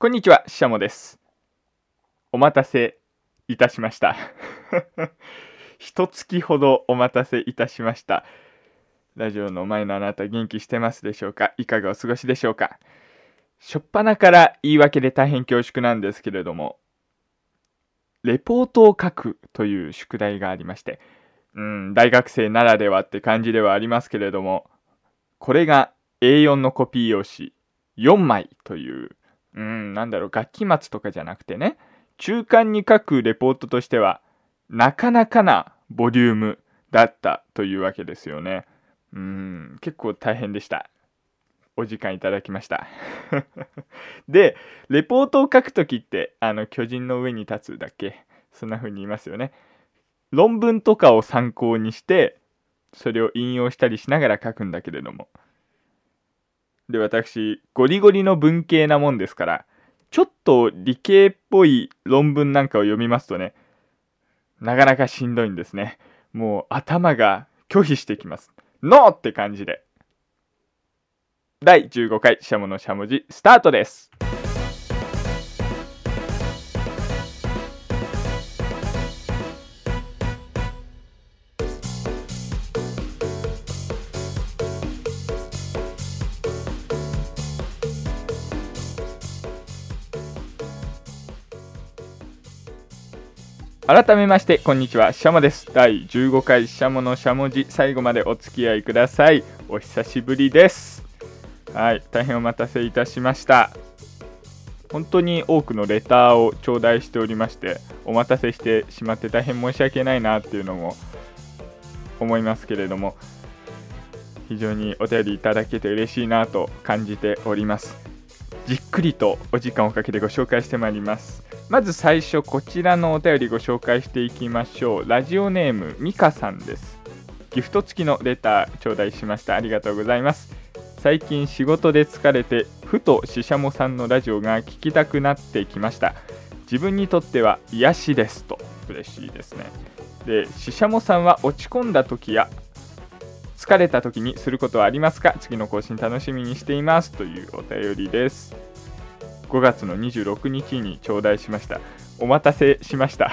こんにちは、シャモです。お待たせいたしました。一月ほどお待たせいたしました。ラジオの前のあなた元気してますでしょうか？いかがお過ごしでしょうか？初っ端から言い訳で大変恐縮なんですけれども、レポートを書くという宿題がありまして、うん、大学生ならではって感じではありますけれども、これが A4 のコピー用紙4枚という、うん、なんだろう、学期末とかじゃなくてね、中間に書くレポートとしては、なかなかなボリュームだったというわけですよね。うん、結構大変でした。お時間いただきました。で、レポートを書くときって、あの、巨人の上に立つだけ？そんな風に言いますよね。論文とかを参考にして、それを引用したりしながら書くんだけれども。で、私、ゴリゴリの文系なもんですから、ちょっと理系っぽい論文なんかを読みますとね、なかなかしんどいんですね。もう頭が拒否してきます。ノーって感じで。第15回シャモのしゃもじスタートです。改めましてこんにちは。シャモです。第15回シャモのしゃもじ最後までお付き合いください。お久しぶりです。はい。大変お待たせいたしました。本当に多くのレターを頂戴しておりましてお待たせしてしまって大変申し訳ないなっていうのも思いますけれども非常にお便りいただけて嬉しいなと感じております。じっくりとお時間をかけてご紹介してまいります。まず最初こちらのお便りご紹介していきましょう。ラジオネームミカさんです。ギフト付きのレター頂戴しました。ありがとうございます。最近仕事で疲れてふとししゃもさんのラジオが聞きたくなってきました。自分にとっては癒しですと。嬉しいですね。でししゃもさんは落ち込んだ時や疲れた時にすることはありますか？次の更新楽しみにしています。というお便りです。5月の26日に頂戴しました。お待たせしました。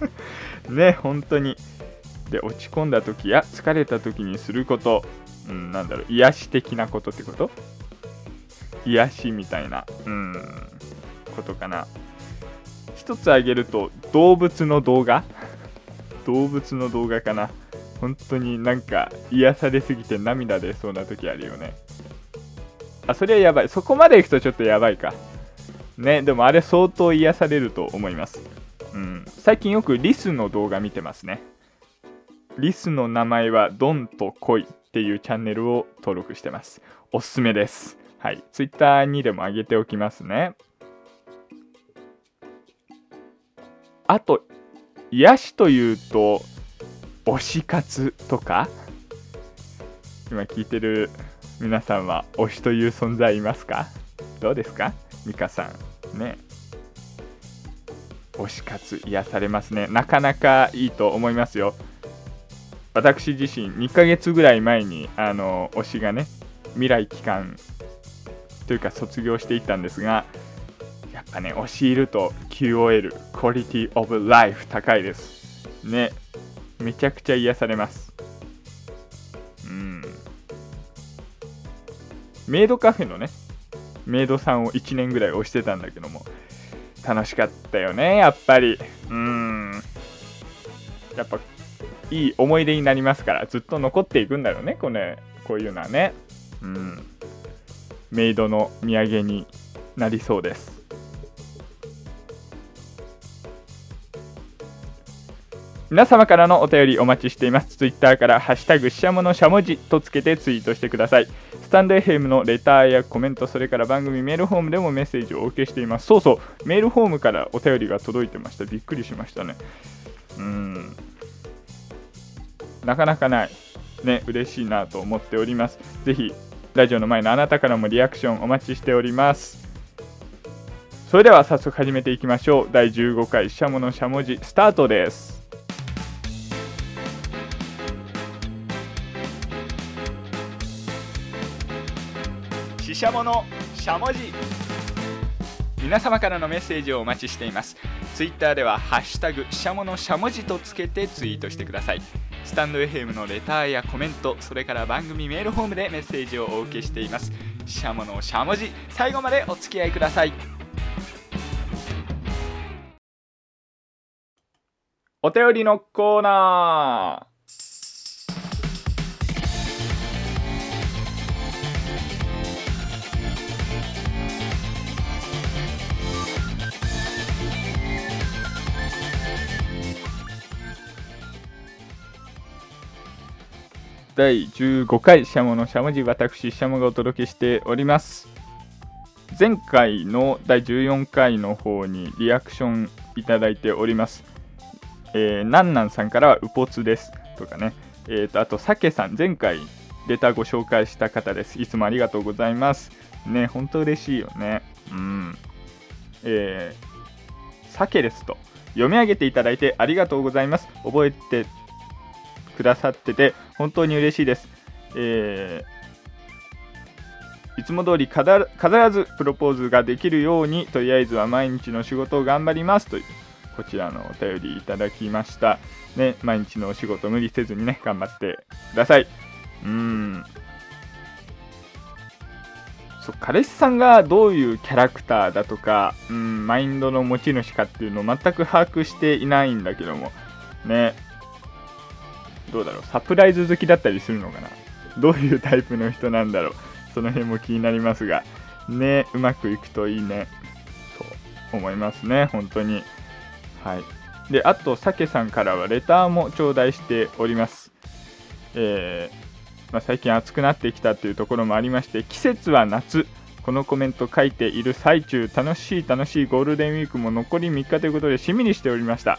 ね本当に。で落ち込んだ時や疲れた時にすること、うん、なんだろう。癒し的なことってこと？癒しみたいな。うんことかな。一つ挙げると動物の動画？動物の動画かな。本当になんか癒されすぎて涙出そうな時あるよね。あそれはやばい。そこまでいくとちょっとやばいか。ねでもあれ相当癒されると思います。うん。最近よくリスの動画見てますね。リスの名前はドンと恋っていうチャンネルを登録してます。おすすめです。はい。ツイッターにでも上げておきますね。あと癒しというと推し活とか？今聞いてる皆さんは推しという存在いますか？どうですか？ミカさんね。推し活癒されますね。なかなかいいと思いますよ。私自身2ヶ月ぐらい前にあの推しがね未来期間というか卒業していったんですがやっぱね推しいると QOL クオリティオブライフ高いです。ね。めちゃくちゃ癒されます。メイドカフェのねメイドさんを1年ぐらい推してたんだけども楽しかったよねやっぱり。うん。やっぱいい思い出になりますからずっと残っていくんだろうねこれこういうのはね。うん。メイドの土産になりそうです。皆様からのお便りお待ちしています。ツイッターからハッシュタグしゃものしゃもじとつけてツイートしてください。スタンド FM のレターやコメント、それから番組メールフォームでもメッセージをお受けしています。そうそう、メールフォームからお便りが届いてました。びっくりしましたね。うん。なかなかない。ね、嬉しいなと思っております。ぜひ、ラジオの前のあなたからもリアクションお待ちしております。それでは早速始めていきましょう。第15回しゃものしゃもじスタートです。しゃものしゃもじ。皆様からのメッセージをお待ちしています。ツイッターでは「ハッシュタグしゃものしゃもじ」とつけてツイートしてください。スタンド FM のレターやコメントそれから番組メールフォームでメッセージをお受けしています。しゃものしゃもじ。最後までお付き合いください。お便りのコーナー。第15回シャモのしゃもじ私シャモがお届けしております。前回の第14回の方にリアクションいただいております。えー、なんなんさんからはウポツです。とかね。えーとあとさけさん前回レターご紹介した方です。いつもありがとうございます。ね本当嬉しいよね。うん。えー、さけですと読み上げていただいてありがとうございます。覚えてくださってて本当に嬉しいです。えー、いつも通り必ずプロポーズができるようにとりあえずは毎日の仕事を頑張りますというこちらのお便りいただきました。ね、毎日のお仕事無理せずにね、頑張ってください。うーん。そう彼氏さんがどういうキャラクターだとか、うん、マインドの持ち主かっていうのを全く把握していないんだけども、ね、どうだろう、サプライズ好きだったりするのかなどういうタイプの人なんだろうその辺も気になりますが、ね、うまくいくといいね、と思いますね、本当に。はい。で、あと、さけさんからはレターも頂戴しております。えー、まあ、最近暑くなってきたというところもありまして、季節は夏。このコメント書いている最中、楽しい楽しいゴールデンウィークも残り3日ということで、しみにしておりました。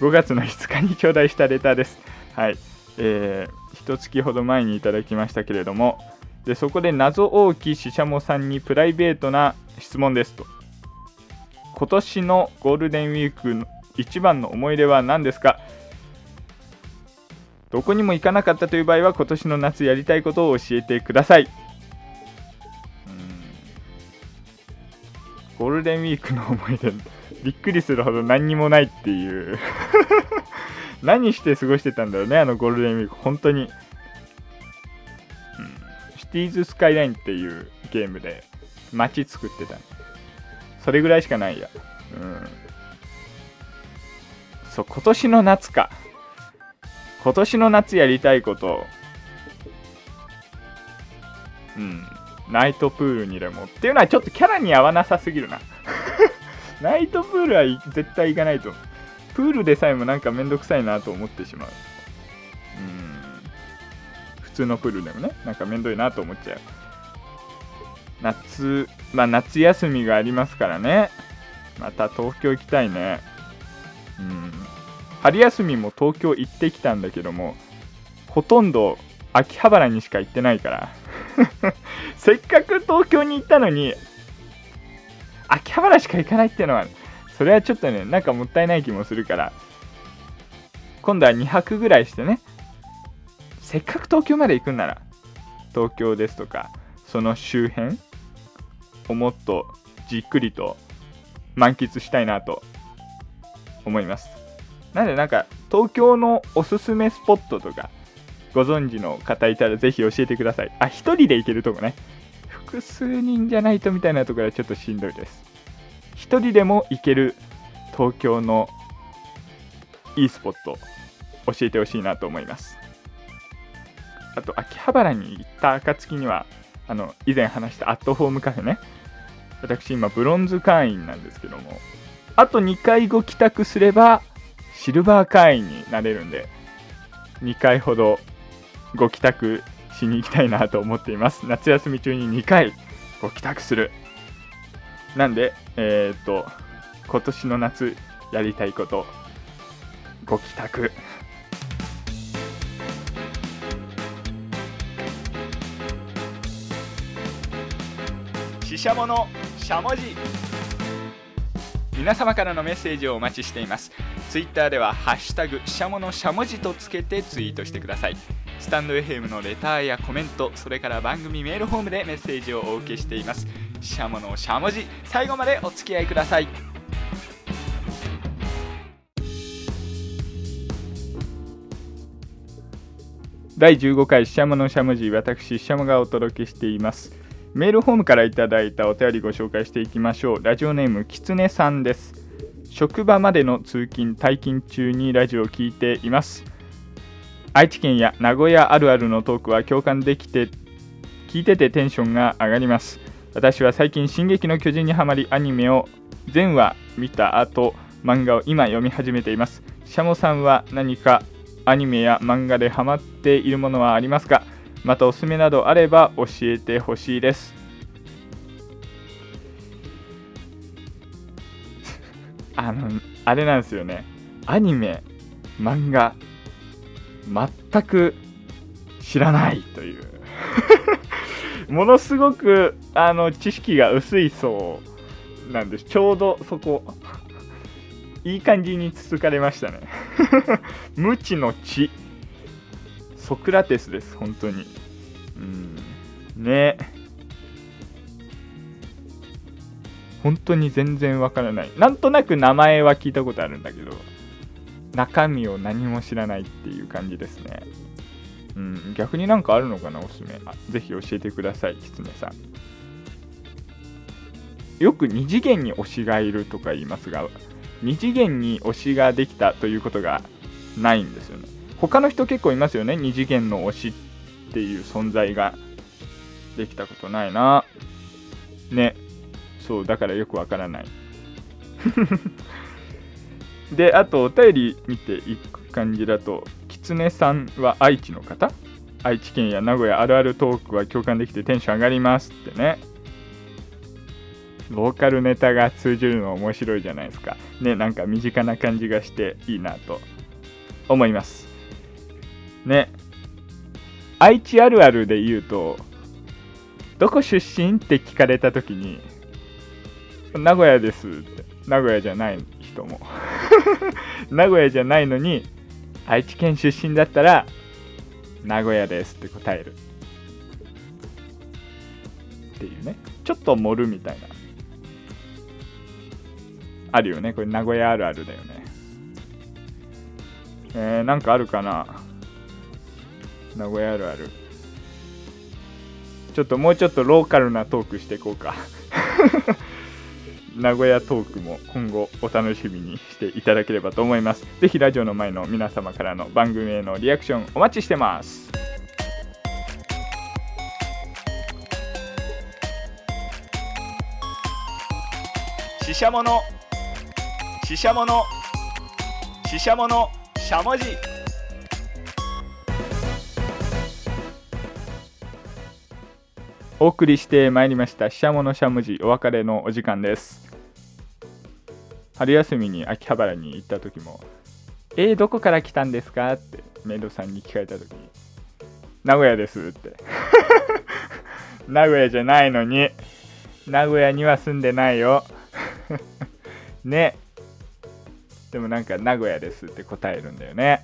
5月の5日に頂戴したレターです。はい、えー、一月ほど前にいただきましたけれども、でそこで謎多きししゃもさんにプライベートな質問ですと。今年のゴールデンウィークの一番の思い出は何ですか？どこにも行かなかったという場合は今年の夏やりたいことを教えてください。ゴールデンウィークの思い出、びっくりするほど何にもないっていう何して過ごしてたんだろうね、あのゴールデンウィーク、本当に。うん、シティーズスカイラインっていうゲームで街作ってた。それぐらいしかないや。うん。そう、今年の夏か。今年の夏やりたいこと、うん、ナイトプールにでも。っていうのはちょっとキャラに合わなさすぎるな。ナイトプールは絶対行かないと思う。プールでさえもなんかめんどくさいなと思ってしまう。うん。普通のプールでもね、なんかめんどいなと思っちゃう。夏、まあ夏休みがありますからね。また東京行きたいね。うん。春休みも東京行ってきたんだけども、ほとんど秋葉原にしか行ってないから。せっかく東京に行ったのに、秋葉原しか行かないっていうのは、それはちょっとね、なんかもったいない気もするから、今度は2泊ぐらいしてね、せっかく東京まで行くんなら、東京ですとか、その周辺をもっとじっくりと満喫したいなと思います。なのでなんか東京のおすすめスポットとかご存知の方いたらぜひ教えてください。あ、1人で行けるとこね。複数人じゃないとみたいなところはちょっとしんどいです。1人でも行ける東京のいいスポット教えてほしいなと思います。あと秋葉原に行った暁にはあの以前話したアットホームカフェね。私今ブロンズ会員なんですけどもあと2回ご帰宅すればシルバー会員になれるんで2回ほどご帰宅しに行きたいなと思っています。夏休み中に2回ご帰宅する。なんで、えー、っと、今年の夏やりたいこと、ご帰宅。ししゃものしゃもじ。皆様からのメッセージをお待ちしています。ツイッターでは「ハッシュタグしゃものしゃもじ」とつけてツイートしてください。スタンド FM のレターやコメントそれから番組メールホームでメッセージをお受けしています。シャモのしゃもじ最後までお付き合いください。第15回シャモのしゃもじ私シャモがお届けしています。メールホームからいただいたお便りご紹介していきましょう。ラジオネームきつねさんです。職場までの通勤退勤中にラジオを聞いています。愛知県や名古屋あるあるのトークは共感できて聞いててテンションが上がります。私は最近「進撃の巨人」にはまりアニメを全話見た後漫画を今読み始めています。シャモさんは何かアニメや漫画でハマっているものはありますか？またおすすめなどあれば教えてほしいです。あのあれなんですよね。アニメ漫画全く知らないという。ものすごくあの知識が薄い層なんです。ちょうどそこ。いい感じにつつかれましたね。無知の知。ソクラテスです本当に。うん。ね。本当に全然わからない。なんとなく名前は聞いたことあるんだけど中身を何も知らないっていう感じですね。うん逆になんかあるのかなおすすめ。ぜひ教えてくださいきつねさん。よく2次元に推しがいるとか言いますが2次元に推しができたということがないんですよね。他の人結構いますよね2次元の推しっていう存在ができたことないな。ね。そうだからよくわからない。であとお便り見ていく感じだときつねさんは愛知の方？愛知県や名古屋あるあるトークは共感できてテンション上がりますってね。ローカルネタが通じるの面白いじゃないですか。ねなんか身近な感じがしていいなと思います。ね愛知あるあるで言うとどこ出身って聞かれた時に名古屋ですって。名古屋じゃない人も。名古屋じゃないのに愛知県出身だったら名古屋ですって答える。っていうね。ちょっと盛るみたいな。あるよね。これ名古屋あるあるだよね。えー、なんかあるかな。名古屋あるある。ちょっともうちょっとローカルなトークしていこうか。名古屋トークも今後お楽しみにしていただければと思います。ぜひラジオの前の皆様からの番組へのリアクションお待ちしてます。ししゃものししゃものししゃものしゃもじお送りしてまいりましたししゃものしゃもじお別れのお時間です。春休みに秋葉原に行った時も「えー、どこから来たんですか?」ってメイドさんに聞かれた時に「名古屋です」って。名古屋じゃないのに名古屋には住んでないよ。ね。でもなんか名古屋ですって答えるんだよね。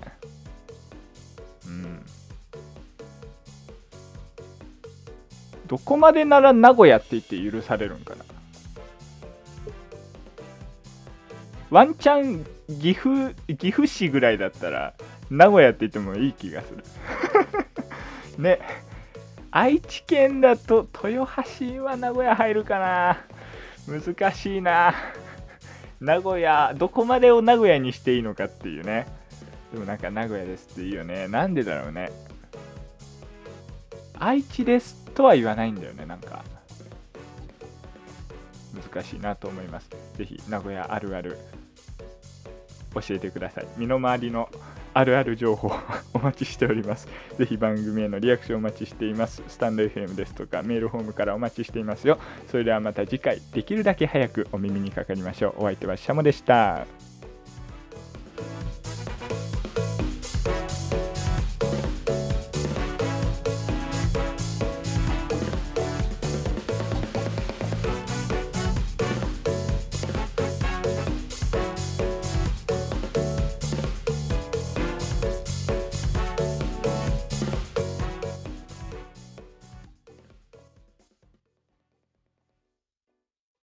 うん。どこまでなら名古屋って言って許されるんかな？ワンチャン岐阜岐阜市ぐらいだったら名古屋って言ってもいい気がする。ね。愛知県だと豊橋は名古屋入るかな？難しいな。名古屋どこまでを名古屋にしていいのかっていうね。でもなんか名古屋ですっていいよね。なんでだろうね。愛知ですとは言わないんだよねなんか難しいなと思います。ぜひ名古屋あるある教えてください。身の回りのあるある情報 お待ちしております。ぜひ番組へのリアクションお待ちしています。スタンド FM ですとかメールフォームからお待ちしていますよ。それではまた次回できるだけ早くお耳にかかりましょう。お相手はシャモでした。